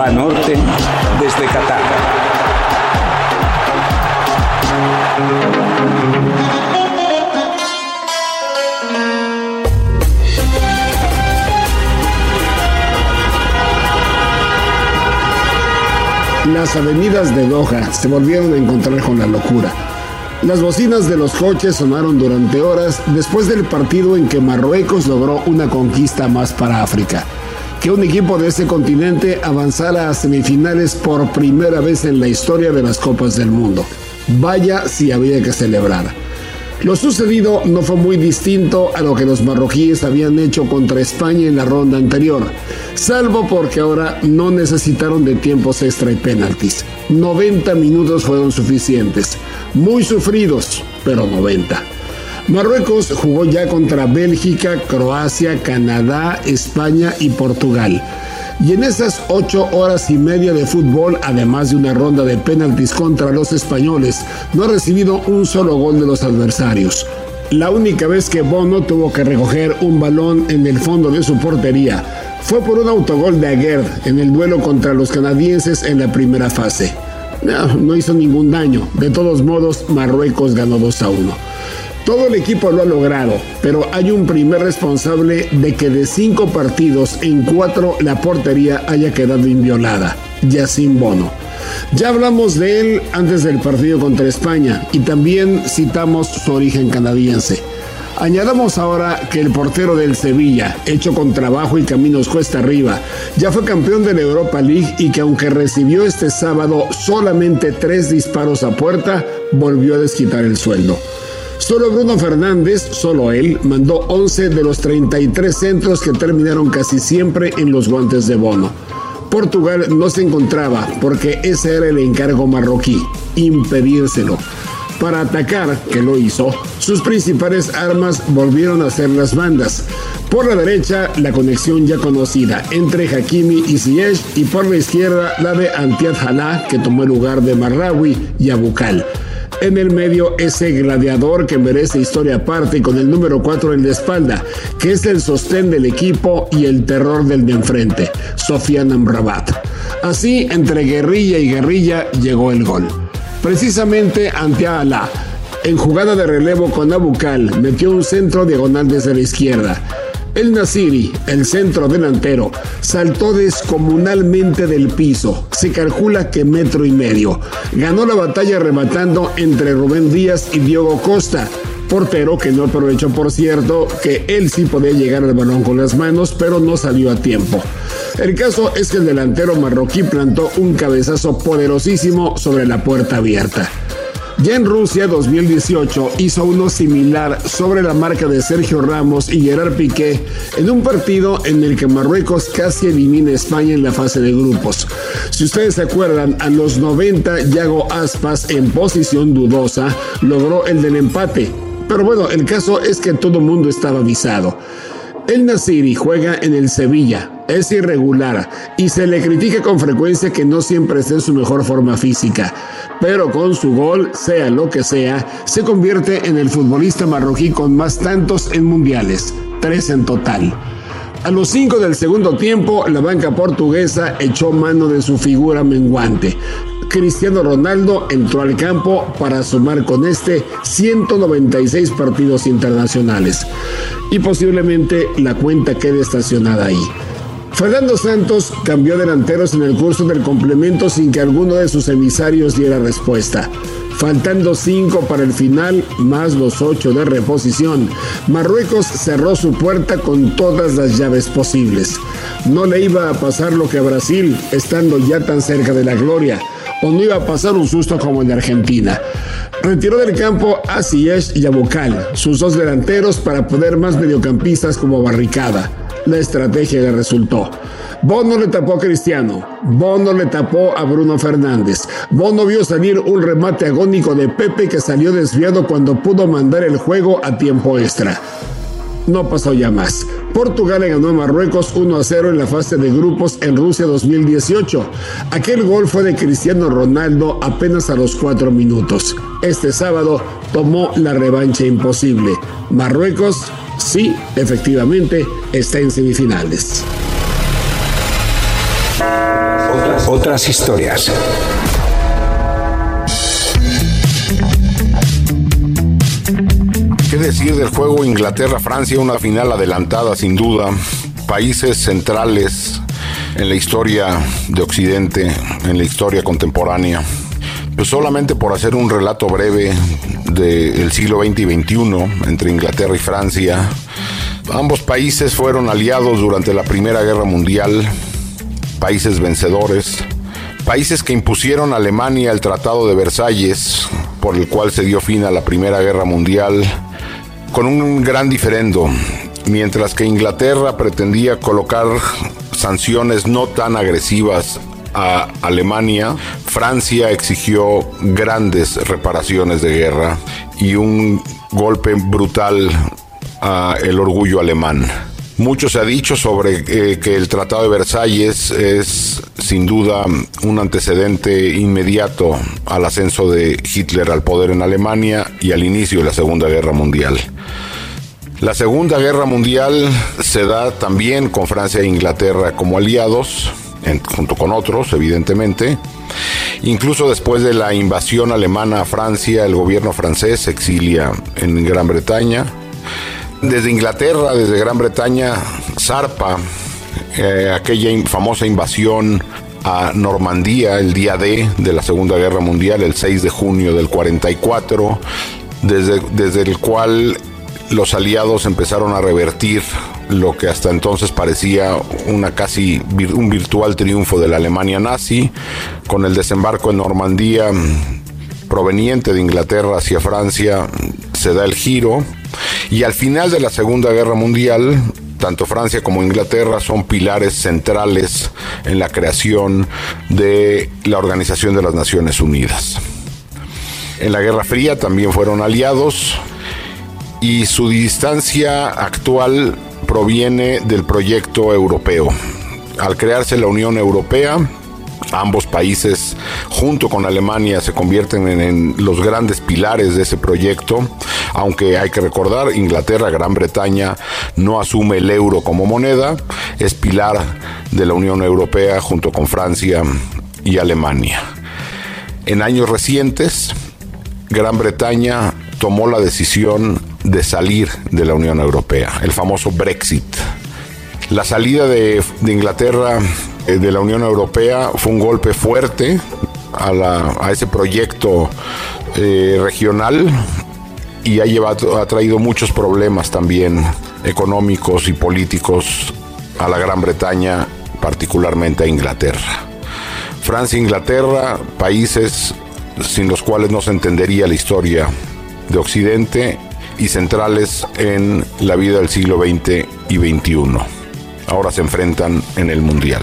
Banorte desde Qatar. Las avenidas de Doha se volvieron a encontrar con la locura. Las bocinas de los coches sonaron durante horas después del partido en que Marruecos logró una conquista más para África. Que un equipo de ese continente avanzara a semifinales por primera vez en la historia de las Copas del Mundo. Vaya si había que celebrar. Lo sucedido no fue muy distinto a lo que los marroquíes habían hecho contra España en la ronda anterior, salvo porque ahora no necesitaron de tiempos extra y penaltis. 90 minutos fueron suficientes, muy sufridos, pero 90. Marruecos jugó ya contra Bélgica, Croacia, Canadá, España y Portugal. Y en esas ocho horas y media de fútbol, además de una ronda de penaltis contra los españoles, no ha recibido un solo gol de los adversarios. La única vez que Bono tuvo que recoger un balón en el fondo de su portería fue por un autogol de Aguerd en el duelo contra los canadienses en la primera fase. No, no hizo ningún daño. De todos modos, Marruecos ganó 2 a 1. Todo el equipo lo ha logrado, pero hay un primer responsable de que de cinco partidos en cuatro la portería haya quedado inviolada, Yacine Bono. Ya hablamos de él antes del partido contra España y también citamos su origen canadiense. Añadamos ahora que el portero del Sevilla, hecho con trabajo y caminos cuesta arriba, ya fue campeón de la Europa League y que aunque recibió este sábado solamente tres disparos a puerta, volvió a desquitar el sueldo. Solo Bruno Fernández, solo él, mandó 11 de los 33 centros que terminaron casi siempre en los guantes de Bono. Portugal no se encontraba porque ese era el encargo marroquí, impedírselo. Para atacar, que lo hizo, sus principales armas volvieron a ser las bandas. Por la derecha, la conexión ya conocida entre Hakimi y Ziyech y por la izquierda la de Antiat Hala, que tomó el lugar de Marrawi y Abukal. En el medio, ese gladiador que merece historia aparte con el número 4 en la espalda, que es el sostén del equipo y el terror del de enfrente, Sofian Amrabat. Así, entre guerrilla y guerrilla, llegó el gol. Precisamente ante Alá, en jugada de relevo con Abukal, metió un centro diagonal desde la izquierda. El Nasiri, el centro delantero, saltó descomunalmente del piso, se calcula que metro y medio. Ganó la batalla rematando entre Rubén Díaz y Diogo Costa, portero que no aprovechó por cierto que él sí podía llegar al balón con las manos, pero no salió a tiempo. El caso es que el delantero marroquí plantó un cabezazo poderosísimo sobre la puerta abierta. Ya en Rusia 2018 hizo uno similar sobre la marca de Sergio Ramos y Gerard Piqué en un partido en el que Marruecos casi elimina a España en la fase de grupos. Si ustedes se acuerdan, a los 90 Yago Aspas en posición dudosa logró el del empate. Pero bueno, el caso es que todo el mundo estaba avisado. El Nasiri juega en el Sevilla, es irregular y se le critica con frecuencia que no siempre esté en su mejor forma física, pero con su gol, sea lo que sea, se convierte en el futbolista marroquí con más tantos en mundiales, tres en total. A los cinco del segundo tiempo, la banca portuguesa echó mano de su figura menguante. Cristiano Ronaldo entró al campo para sumar con este 196 partidos internacionales y posiblemente la cuenta quede estacionada ahí. Fernando Santos cambió delanteros en el curso del complemento sin que alguno de sus emisarios diera respuesta. Faltando cinco para el final, más los ocho de reposición, Marruecos cerró su puerta con todas las llaves posibles. No le iba a pasar lo que a Brasil, estando ya tan cerca de la gloria, no iba a pasar un susto como de Argentina. Retiró del campo a Ziyech y a Bocal, sus dos delanteros, para poner más mediocampistas como barricada la estrategia le resultó. Bono le tapó a Cristiano, Bono le tapó a Bruno Fernández, Bono vio salir un remate agónico de Pepe que salió desviado cuando pudo mandar el juego a tiempo extra. No pasó ya más. Portugal le ganó a Marruecos 1 a 0 en la fase de grupos en Rusia 2018. Aquel gol fue de Cristiano Ronaldo apenas a los 4 minutos. Este sábado tomó la revancha imposible. Marruecos sí, efectivamente, está en semifinales. otras historias. Decir del juego Inglaterra-Francia? Una final adelantada sin duda. Países centrales en la historia de Occidente, en la historia contemporánea. Pues solamente por hacer un relato breve del siglo XX y XXI entre Inglaterra y Francia. Ambos países fueron aliados durante la Primera Guerra Mundial, países vencedores, países que impusieron a Alemania el Tratado de Versalles, por el cual se dio fin a la Primera Guerra Mundial, con un gran diferendo. Mientras que Inglaterra pretendía colocar sanciones no tan agresivas a Alemania, Francia exigió grandes reparaciones de guerra y un golpe brutal al orgullo alemán. Mucho se ha dicho sobre eh, que el Tratado de Versalles es sin duda un antecedente inmediato al ascenso de Hitler al poder en Alemania y al inicio de la Segunda Guerra Mundial. La Segunda Guerra Mundial se da también con Francia e Inglaterra como aliados, junto con otros, evidentemente. Incluso después de la invasión alemana a Francia, el gobierno francés se exilia en Gran Bretaña desde Inglaterra, desde Gran Bretaña, zarpa eh, aquella famosa invasión a Normandía el día D de la Segunda Guerra Mundial, el 6 de junio del 44, desde, desde el cual los aliados empezaron a revertir lo que hasta entonces parecía una casi un virtual triunfo de la Alemania nazi, con el desembarco en Normandía proveniente de Inglaterra hacia Francia, se da el giro y al final de la Segunda Guerra Mundial, tanto Francia como Inglaterra son pilares centrales en la creación de la Organización de las Naciones Unidas. En la Guerra Fría también fueron aliados y su distancia actual proviene del proyecto europeo. Al crearse la Unión Europea, Ambos países, junto con Alemania, se convierten en, los grandes pilares de ese proyecto, aunque hay que recordar, Inglaterra, Gran Bretaña no asume el euro como moneda, es pilar de la Unión Europea junto con Francia y Alemania. En años recientes, Gran Bretaña tomó la decisión de salir de la Unión Europea, el famoso Brexit. La salida de, Inglaterra eh, de la Unión Europea fue un golpe fuerte a, ese proyecto eh, regional y ha, llevado, ha traído muchos problemas también económicos y políticos a la Gran Bretaña, particularmente a Inglaterra. Francia e Inglaterra, países sin los cuales no se entendería la historia de Occidente y centrales en la vida del siglo XX y XXI. Ahora se enfrentan en el Mundial.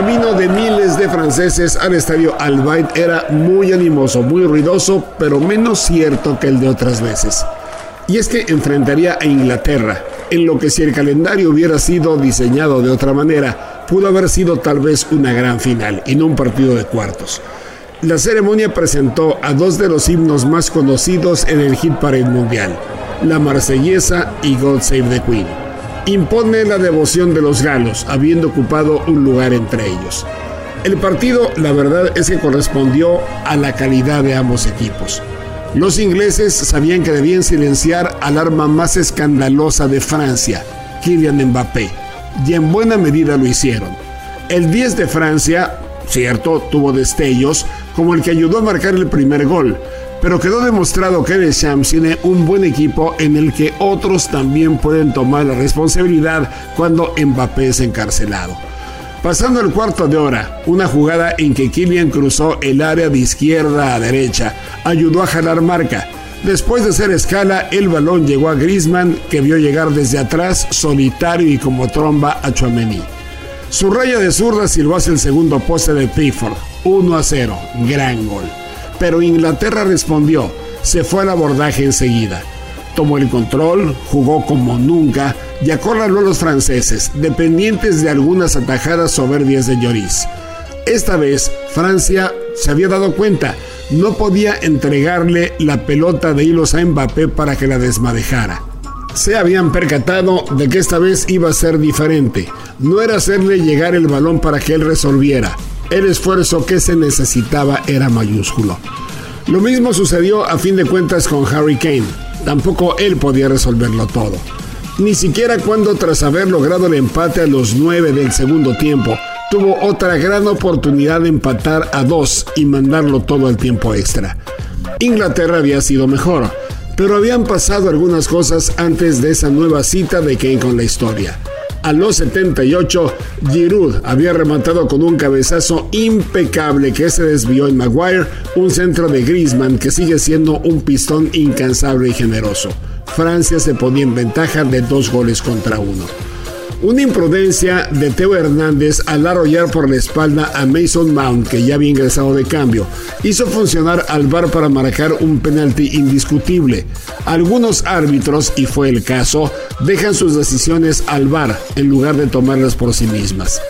camino de miles de franceses al estadio Albaid era muy animoso, muy ruidoso, pero menos cierto que el de otras veces. Y es que enfrentaría a Inglaterra, en lo que si el calendario hubiera sido diseñado de otra manera, pudo haber sido tal vez una gran final y no un partido de cuartos. La ceremonia presentó a dos de los himnos más conocidos en el hit parade mundial, la marsellesa y God Save the Queen impone la devoción de los galos, habiendo ocupado un lugar entre ellos. El partido, la verdad, es que correspondió a la calidad de ambos equipos. Los ingleses sabían que debían silenciar al arma más escandalosa de Francia, Kylian Mbappé, y en buena medida lo hicieron. El 10 de Francia, cierto, tuvo destellos, como el que ayudó a marcar el primer gol, pero quedó demostrado que Deschamps tiene un buen equipo en el que otros también pueden tomar la responsabilidad cuando Mbappé es encarcelado. Pasando el cuarto de hora, una jugada en que Kylian cruzó el área de izquierda a derecha ayudó a jalar marca, Después de hacer escala, el balón llegó a Griezmann, que vio llegar desde atrás, solitario y como tromba a Chouameni. Su raya de zurda silbó hacia el segundo poste de Pickford, 1 a 0, gran gol. Pero Inglaterra respondió, se fue al abordaje enseguida. Tomó el control, jugó como nunca y acorraló a los franceses, dependientes de algunas atajadas soberbias de Lloris. Esta vez, Francia se había dado cuenta no podía entregarle la pelota de hilos a Mbappé para que la desmadejara. Se habían percatado de que esta vez iba a ser diferente. No era hacerle llegar el balón para que él resolviera. El esfuerzo que se necesitaba era mayúsculo. Lo mismo sucedió a fin de cuentas con Harry Kane. Tampoco él podía resolverlo todo. Ni siquiera cuando tras haber logrado el empate a los 9 del segundo tiempo, tuvo otra gran oportunidad de empatar a dos y mandarlo todo al tiempo extra. Inglaterra había sido mejor, pero habían pasado algunas cosas antes de esa nueva cita de Kane con la historia. A los 78, Giroud había rematado con un cabezazo impecable que se desvió en Maguire, un centro de Griezmann que sigue siendo un pistón incansable y generoso. Francia se ponía en ventaja de dos goles contra uno. Una imprudencia de Teo Hernández al arrollar por la espalda a Mason Mount, que ya había ingresado de cambio, hizo funcionar al VAR para marcar un penalti indiscutible. Algunos árbitros, y fue el caso, dejan sus decisiones al VAR en lugar de tomarlas por sí mismas.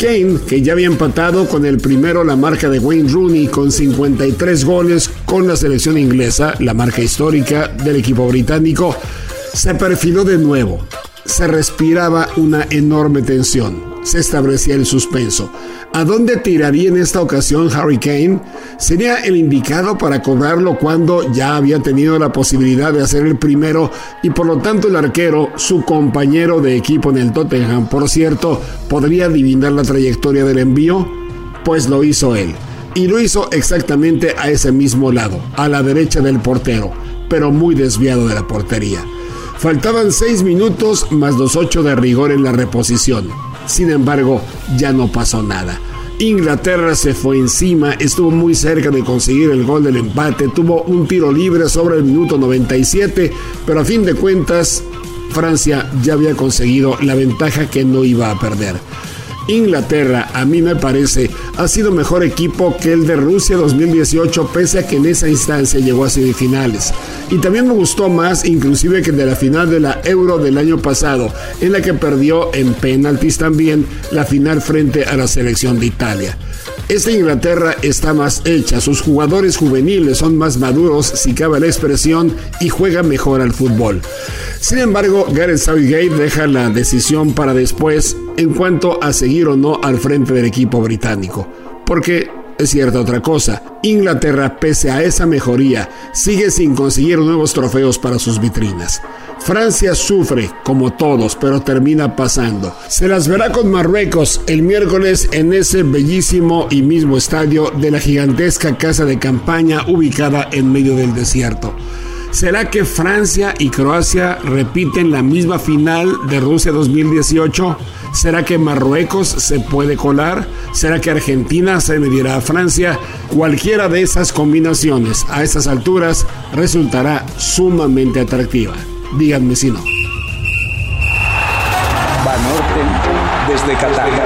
Kane, que ya había empatado con el primero la marca de Wayne Rooney con 53 goles con la selección inglesa, la marca histórica del equipo británico, se perfiló de nuevo se respiraba una enorme tensión. Se establecía el suspenso. ¿A dónde tiraría en esta ocasión Harry Kane? ¿Sería el indicado para cobrarlo cuando ya había tenido la posibilidad de hacer el primero y por lo tanto el arquero, su compañero de equipo en el Tottenham, por cierto, podría adivinar la trayectoria del envío? Pues lo hizo él. Y lo hizo exactamente a ese mismo lado, a la derecha del portero, pero muy desviado de la portería. Faltaban seis minutos más los ocho de rigor en la reposición. Sin embargo, ya no pasó nada. Inglaterra se fue encima, estuvo muy cerca de conseguir el gol del empate, tuvo un tiro libre sobre el minuto 97, pero a fin de cuentas Francia ya había conseguido la ventaja que no iba a perder. Inglaterra, a mí me parece, ha sido mejor equipo que el de Rusia 2018, pese a que en esa instancia llegó a semifinales. Y también me gustó más, inclusive, que de la final de la Euro del año pasado, en la que perdió en penaltis también la final frente a la selección de Italia. Esta Inglaterra está más hecha, sus jugadores juveniles son más maduros, si cabe la expresión, y juega mejor al fútbol. Sin embargo, Gareth Southgate deja la decisión para después en cuanto a seguir o no al frente del equipo británico. Porque es cierta otra cosa, Inglaterra, pese a esa mejoría, sigue sin conseguir nuevos trofeos para sus vitrinas. Francia sufre, como todos, pero termina pasando. Se las verá con Marruecos el miércoles en ese bellísimo y mismo estadio de la gigantesca casa de campaña ubicada en medio del desierto. ¿Será que Francia y Croacia repiten la misma final de Rusia 2018? ¿Será que Marruecos se puede colar? ¿Será que Argentina se medirá a Francia? Cualquiera de esas combinaciones a estas alturas resultará sumamente atractiva. Díganme si no. Banorte desde Qatar.